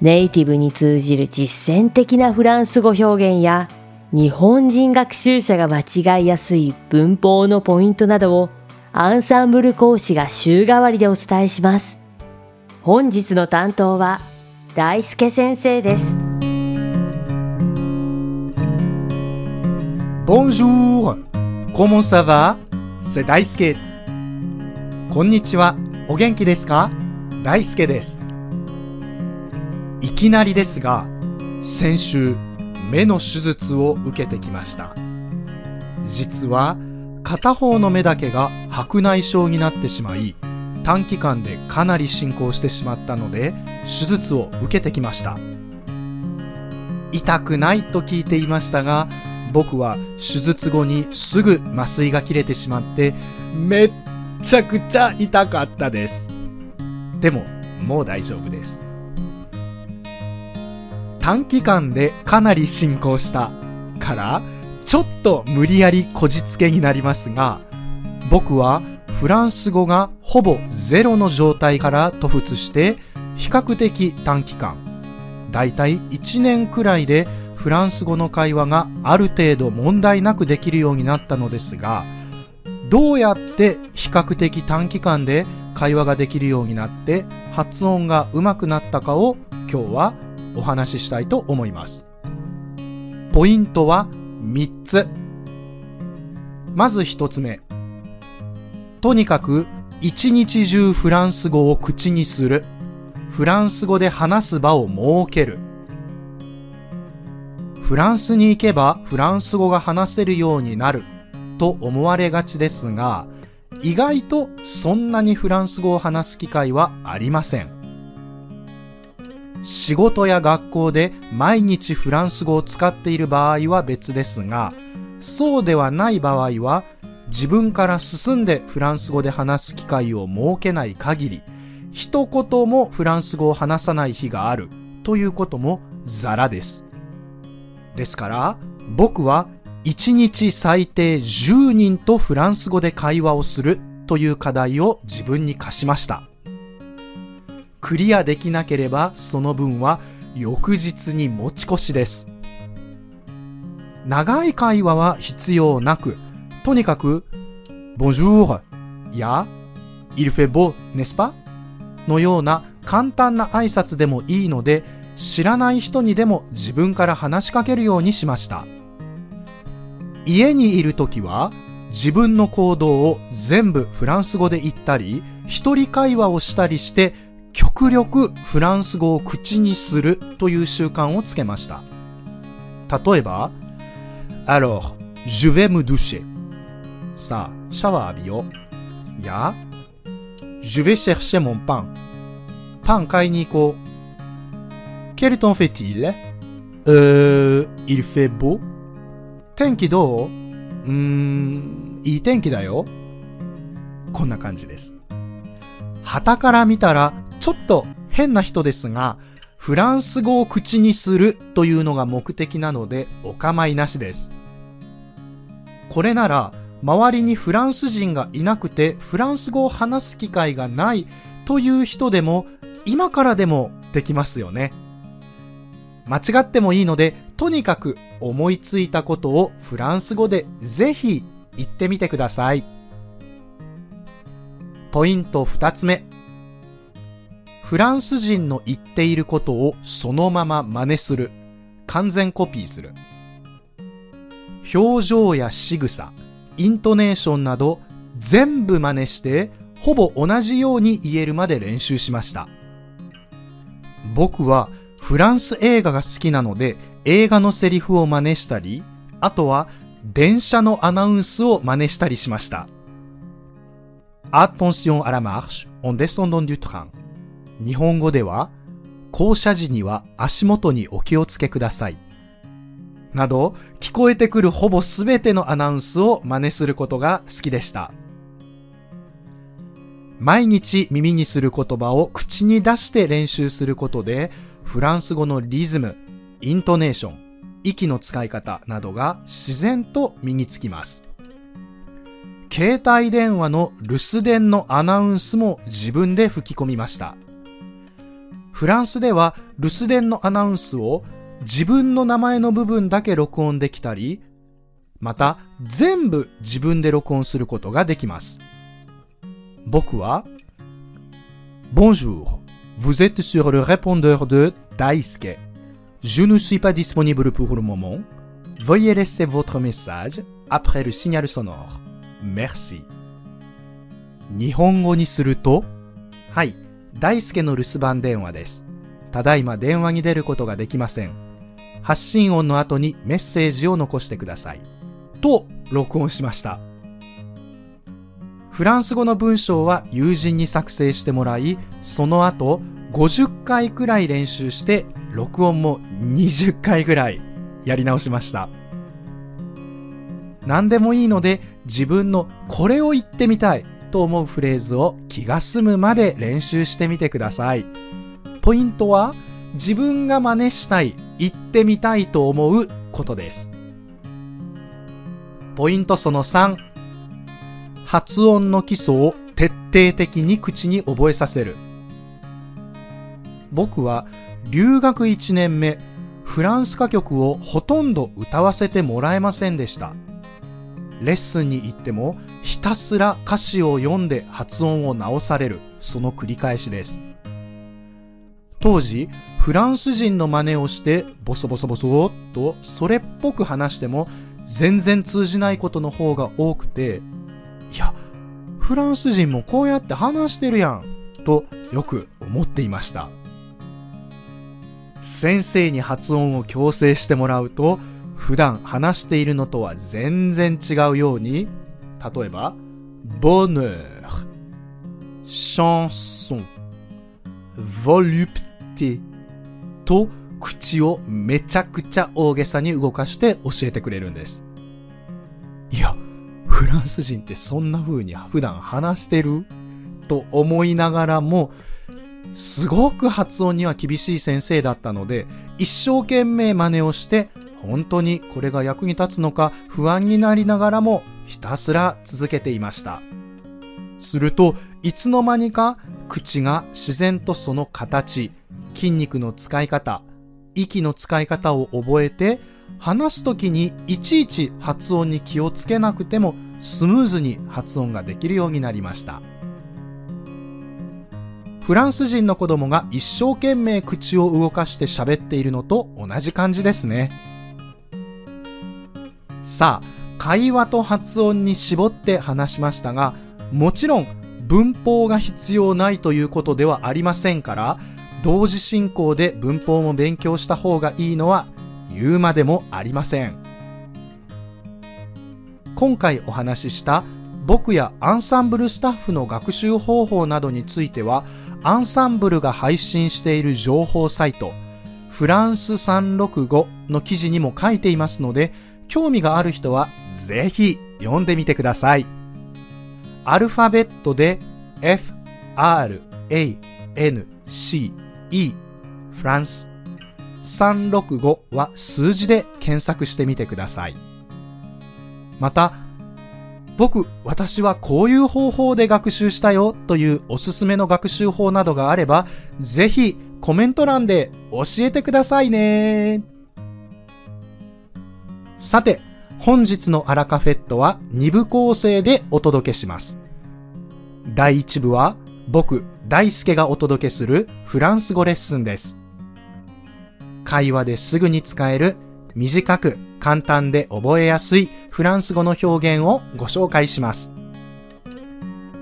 ネイティブに通じる実践的なフランス語表現や日本人学習者が間違いやすい文法のポイントなどをアンサンブル講師が週替わりでお伝えします。本日の担当は大輔先生です。Bonjour! Comment ça va? C'est Daisuke. こんにちは。お元気ですか大輔です。いきなりですが、先週、目の手術を受けてきました。実は、片方の目だけが白内障になってしまい、短期間でかなり進行してしまったので、手術を受けてきました。痛くないと聞いていましたが、僕は手術後にすぐ麻酔が切れてしまって、めっちゃくちゃ痛かったです。でも、もう大丈夫です。短期間でかなり進行したから、ちょっと無理やりこじつけになりますが、僕はフランス語がほぼゼロの状態から突出して、比較的短期間、だいたい1年くらいでフランス語の会話がある程度問題なくできるようになったのですが、どうやって比較的短期間で会話ができるようになって発音が上手くなったかを今日はお話ししたいと思います。ポイントは3つ。まず1つ目。とにかく一日中フランス語を口にする。フランス語で話す場を設ける。フランスに行けばフランス語が話せるようになると思われがちですが、意外とそんなにフランス語を話す機会はありません。仕事や学校で毎日フランス語を使っている場合は別ですが、そうではない場合は自分から進んでフランス語で話す機会を設けない限り、一言もフランス語を話さない日があるということもザラです。ですから、僕は1日最低10人とフランス語で会話をするという課題を自分に課しました。クリアできなければその分は翌日に持ち越しです。長い会話は必要なく、とにかく、Bonjour や Il fait beau, n'est-ce pas? のような簡単な挨拶でもいいので、知らない人にでも自分から話しかけるようにしました。家にいるときは自分の行動を全部フランス語で言ったり、一人会話をしたりして極力フランス語を口にするという習慣をつけました。例えば、Alors, je vais me doucher. さあ、シャワー浴びよう。や、Je vais chercher mon pain. パン買いに行こう。Quel temps fait-il? Euh, il fait beau. 天気どう？うーん、いい天気だよ。こんな感じです。旗から見たら、ちょっと変な人ですが、フランス語を口にするというのが目的なのでお構いなしです。これなら、周りにフランス人がいなくてフランス語を話す機会がないという人でも今からでもできますよね。間違ってもいいので、とにかく思いついたことをフランス語でぜひ言ってみてください。ポイント二つ目。フランス人の言っていることをそのまま真似する。完全コピーする。表情や仕草、イントネーションなど全部真似してほぼ同じように言えるまで練習しました。僕はフランス映画が好きなので映画のセリフを真似したり、あとは電車のアナウンスを真似したりしました。Attention à la marche en descendant du train 日本語では降車時には足元にお気をつけください。など聞こえてくるほぼすべてのアナウンスを真似することが好きでした。毎日耳にする言葉を口に出して練習することで、フランス語のリズム、イントネーション、息の使い方などが自然と身につきます。携帯電話の留守電のアナウンスも自分で吹き込みました。フランスでは留守電のアナウンスを自分の名前の部分だけ録音できたり、また全部自分で録音することができます。僕は Bonjour, vous êtes sur le répondeur de Daisuke. Je ne suis pas disponible pour le moment. Veuillez laisser votre message après le signal sonore. Merci. 日本語にすると、はい、大輔の留守番電話です。ただいま電話に出ることができません。発信音の後にメッセージを残してください。と、録音しました。フランス語の文章は友人に作成してもらい、その後50回くらい練習して、録音も20回ぐらいやり直しました。何でもいいので自分のこれを言ってみたいと思うフレーズを気が済むまで練習してみてください。ポイントは自分が真似したい、言ってみたいと思うことです。ポイントその3。発音の基礎を徹底的に口に覚えさせる。僕は留学1年目、フランス歌曲をほとんど歌わせてもらえませんでした。レッスンに行ってもひたすら歌詞を読んで発音を直される、その繰り返しです。当時、フランス人の真似をしてボソボソボソっとそれっぽく話しても全然通じないことの方が多くていや、フランス人もこうやって話してるやん、とよく思っていました。先生に発音を強制してもらうと、普段話しているのとは全然違うように、例えば、ボネー、シャンソン、ボリュプテと口をめちゃくちゃ大げさに動かして教えてくれるんです。いや、フランス人ってそんな風に普段話してる？と思いながらも、すごく発音には厳しい先生だったので、一生懸命真似をして、本当にこれが役に立つのか不安になりながらもひたすら続けていました。すると、いつの間にか口が自然とその形、筋肉の使い方、息の使い方を覚えて、話すときにいちいち発音に気をつけなくてもスムーズに発音ができるようになりました。フランス人の子供が一生懸命口を動かして喋っているのと同じ感じですね。さあ、会話と発音に絞って話しましたが、もちろん文法が必要ないということではありませんから、同時進行で文法も勉強した方がいいのは言うまでもありません。今回お話しした僕やアンサンブルスタッフの学習方法などについては、アンサンブルが配信している情報サイト、フランス365の記事にも書いていますので、興味がある人はぜひ読んでみてください。アルファベットで F, R, A, N, C, E フランス365は数字で検索してみてください。また、僕、私はこういう方法で学習したよというおすすめの学習法などがあれば、ぜひコメント欄で教えてくださいね。さて、本日のアラカフェットは2部構成でお届けします。第1部は僕、大輔がお届けするフランス語レッスンです。会話ですぐに使える短く簡単で覚えやすいフランス語の表現をご紹介します。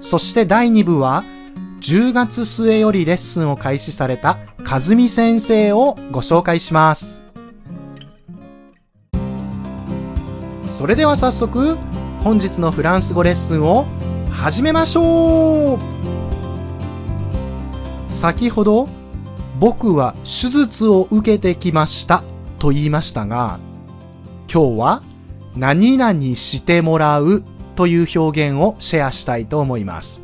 そして第2部は10月末よりレッスンを開始された和美先生をご紹介します。それでは早速本日のフランス語レッスンを始めましょう先ほど僕は手術を受けてきましたと言いましたが、今日は何々してもらうという表現をシェアしたいと思います。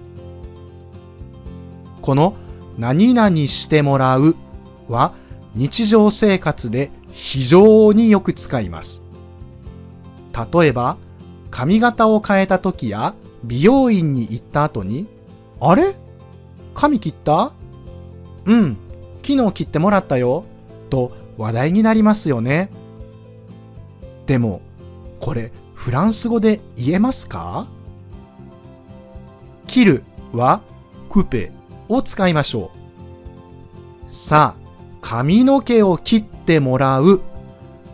この何々してもらうは日常生活で非常によく使います。例えば、髪型を変えた時や美容院に行った後に、あれ？髪切った？うん、昨日切ってもらったよ。と話題になりますよね。でも、これフランス語で言えますか？切るはクペを使いましょう。さあ、髪の毛を切ってもらう。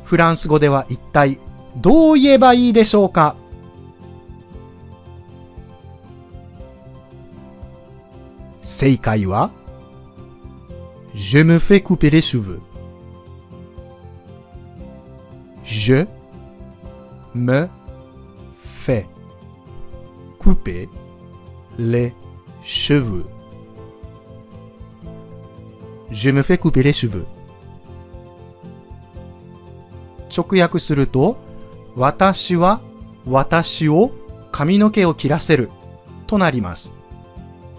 フランス語では一体どう言えばいいでしょうか正解は Je me fais couper les cheveux. Je me fais couper les cheveux. Je me fais couper les cheveux. 直訳すると、私は私を髪の毛を切らせるとなります。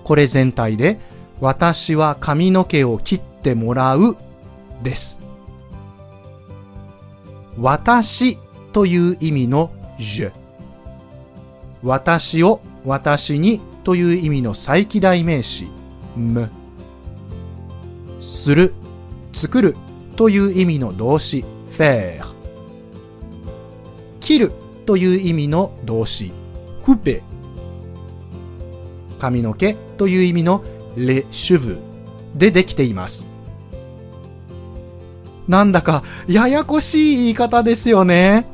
これ全体で、私は髪の毛を切ってもらうです。私という意味の je。私を私にという意味の再起代名詞 m。する、作るという意味の動詞 faire。切るという意味の動詞 couper。髪の毛という意味の les cheveux でできています。なんだかややこしい言い方ですよね。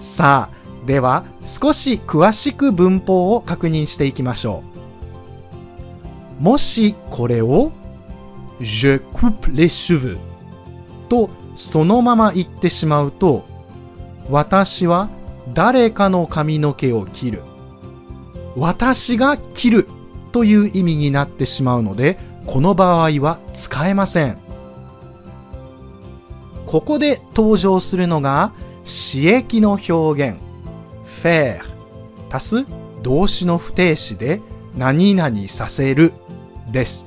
さあ、では少し詳しく文法を確認していきましょう。もしこれを Je coupe les cheveux とそのまま言ってしまうと私は誰かの髪の毛を切る。私が切るという意味になってしまうので、この場合は使えません。ここで登場するのが、詞液の表現、faire 足す動詞の不定詞で何々させるです。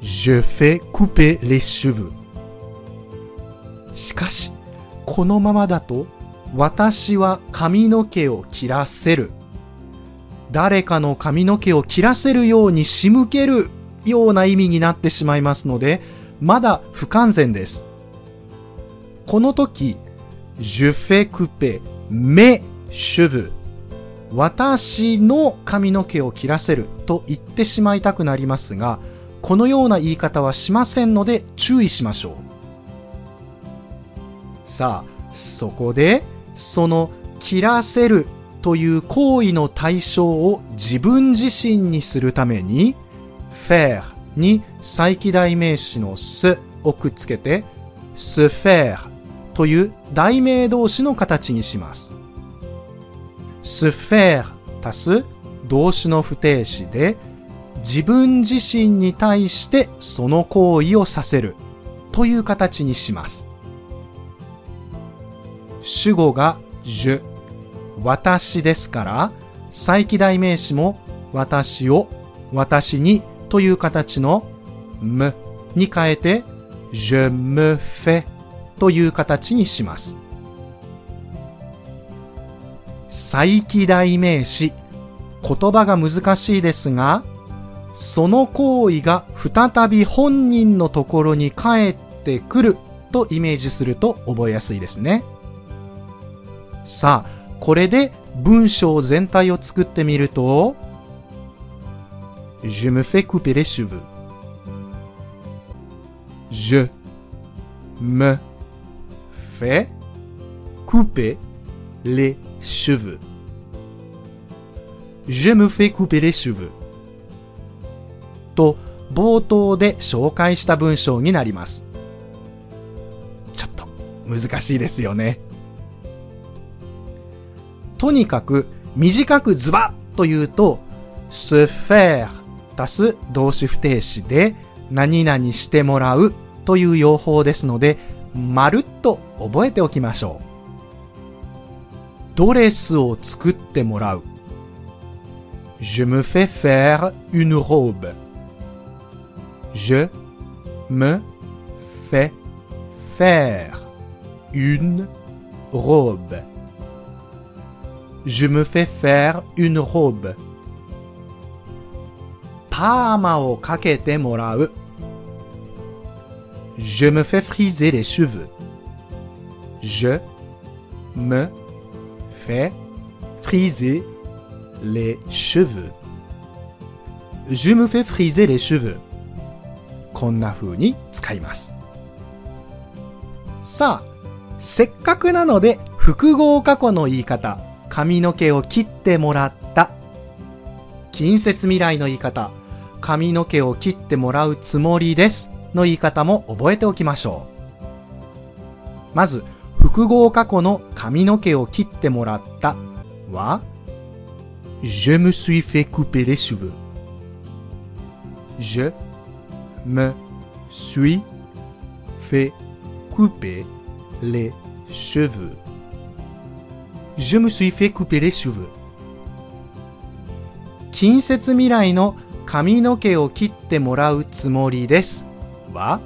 Je fais couper les cheveux しかし、このままだと、私は髪の毛を切らせる。誰かの髪の毛を切らせるように仕向けるような意味になってしまいますので、まだ不完全です。この時、je fais couper mes cheveux 私の髪の毛を切らせると言ってしまいたくなりますが、このような言い方はしませんので注意しましょう。さあ、そこで、その切らせるという行為の対象を自分自身にするために、faire に再起代名詞のすをくっつけて、se faire という代名動詞の形にします。se faire 足す動詞の不定詞で、自分自身に対してその行為をさせるという形にします。主語が je 私ですから、再起代名詞も私を私にという形の m に変えて je me fais という形にします。再起代名詞言葉が難しいですが、その行為が再び本人のところに帰ってくるとイメージすると覚えやすいですね。さあ、これで文章全体を作ってみると、Je me fais couper les cheveux. Je me fais couper les cheveux. Je me fais couper les cheveux. と冒頭で紹介した文章になります。ちょっと難しいですよね。とにかく短くズバッと言うと、se faire 足す動詞不定詞で何々してもらうという用法ですので、まるっと覚えておきましょう。ドレスを作ってもらう。Je me fais faire une robe. Je me fais faire une robe. Je me fais faire une robe. パーマをかけてもらう。Je me fais friser les cheveux. Je me fais friser les cheveux. Je me fais friser les cheveux. こんな風に使います。さあ、せっかくなので複合過去の言い方、髪の毛を切ってもらった。近接未来の言い方、髪の毛を切ってもらうつもりですの言い方も覚えておきましょう。まず、複合過去の髪の毛を切ってもらったは、Je me suis fait couper les cheveux. Je me suis fait couper les cheveux. Je me suis fait couper les cheveux. 近接未来の髪の毛を切ってもらうつもりですは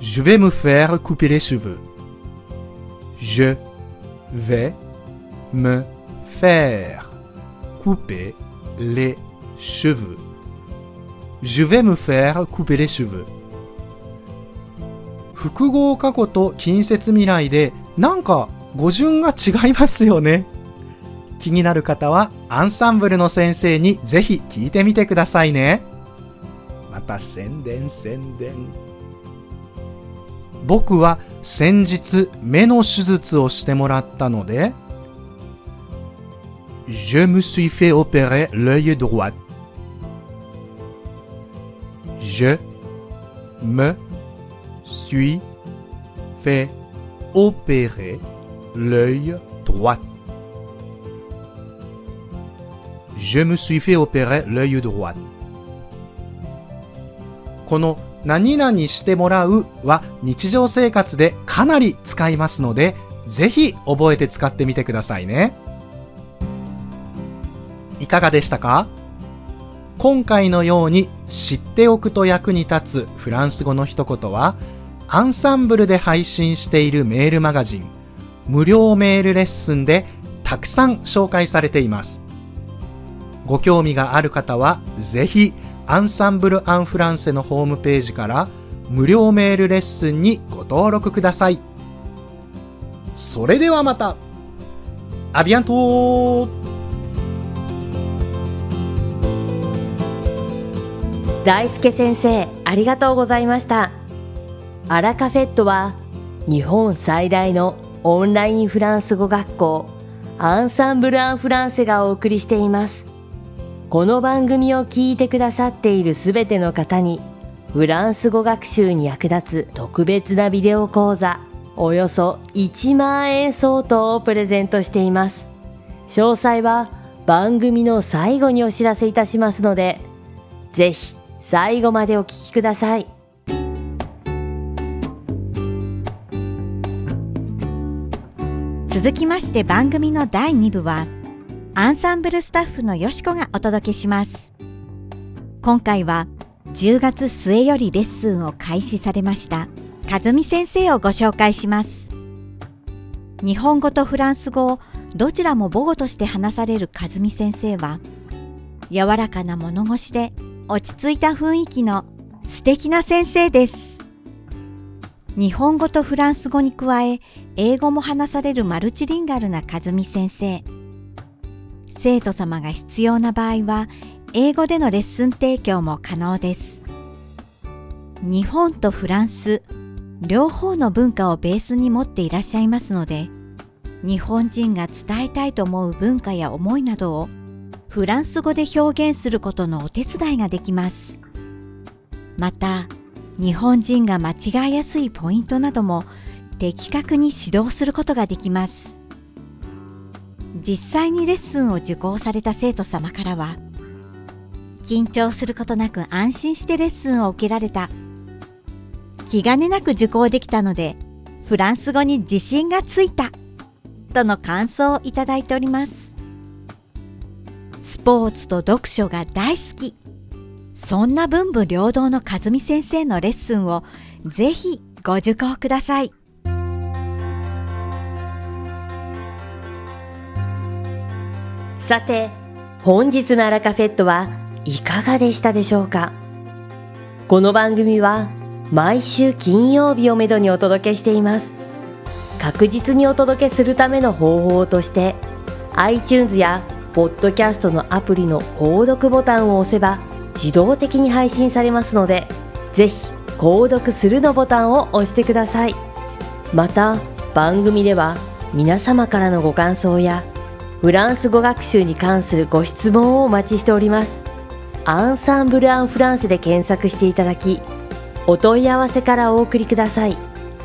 Je vais me faire couper les cheveux. Je vais me faire couper les cheveux. Je vais me faire couper les cheveux. 複合過去と近接未来でなんか語順が違いますよね。気になる方はアンサンブルの先生にぜひ聞いてみてくださいね。また宣伝宣伝。僕は先日目の手術をしてもらったので、Je me suis fait opérer l'œil droit. Je me suis fait opérer l'œil droit. Je me suis fait opérer l'œil droit. この何々してもらうは日常生活でかなり使いますので、ぜひ覚えて使ってみてくださいね。いかがでしたか今回のように知っておくと役に立つフランス語の一言は、アンサンブルで配信しているメールマガジン、無料メールレッスンでたくさん紹介されています。ご興味がある方は、ぜひ、アンサンブル・アン・フランセのホームページから無料メールレッスンにご登録ください。それではまたアビアント大輔先生ありがとうございましたアラカフェットは日本最大のオンラインフランス語学校アンサンブル・アン・フランセがお送りしています。この番組を聞いてくださっているすべての方にフランス語学習に役立つ特別なビデオ講座およそ1万円相当をプレゼントしています。詳細は番組の最後にお知らせいたしますのでぜひ最後までお聞きください。続きまして番組の第2部はアンサンブルスタッフのよしこがお届けします。今回は10月末よりレッスンを開始されました和美先生をご紹介します。日本語とフランス語をどちらも母語として話される和美先生は柔らかな物腰で落ち着いた雰囲気の素敵な先生です。日本語とフランス語に加え英語も話されるマルチリンガルな和美先生。生徒様が必要な場合は英語でのレッスン提供も可能です。日本とフランス両方の文化をベースに持っていらっしゃいますので日本人が伝えたいと思う文化や思いなどをフランス語で表現することのお手伝いができます。また日本人が間違いやすいポイントなども的確に指導することができます実際にレッスンを受講された生徒様からは緊張することなく安心してレッスンを受けられた気兼ねなく受講できたので、フランス語に自信がついた、との感想をいただいております。スポーツと読書が大好き。そんな文武両道の和美先生のレッスンをぜひご受講ください。さて、本日のアラカフェットはいかがでしたでしょうか？この番組は毎週金曜日をめどにお届けしています。確実にお届けするための方法として iTunes やポッドキャストのアプリの購読ボタンを押せば自動的に配信されますのでぜひ購読するのボタンを押してください。また番組では皆様からのご感想やフランス語学習に関するご質問をお待ちしております。アンサンブル・アン・フランスで検索していただきお問い合わせからお送りください。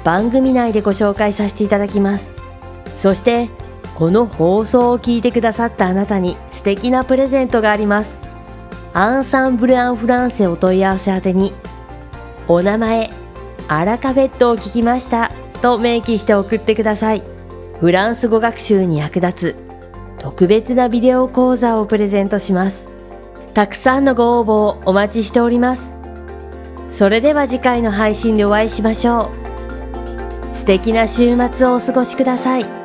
番組内でご紹介させていただきます。そしてこの放送を聞いてくださったあなたに素敵なプレゼントがあります。アンサンブル・アン・フランセお問い合わせ宛てにお名前アラカフェットを聞きましたと明記して送ってください。フランス語学習に役立つ特別なビデオ講座をプレゼントします。たくさんのご応募をお待ちしております。それでは次回の配信でお会いしましょう。素敵な週末をお過ごしください。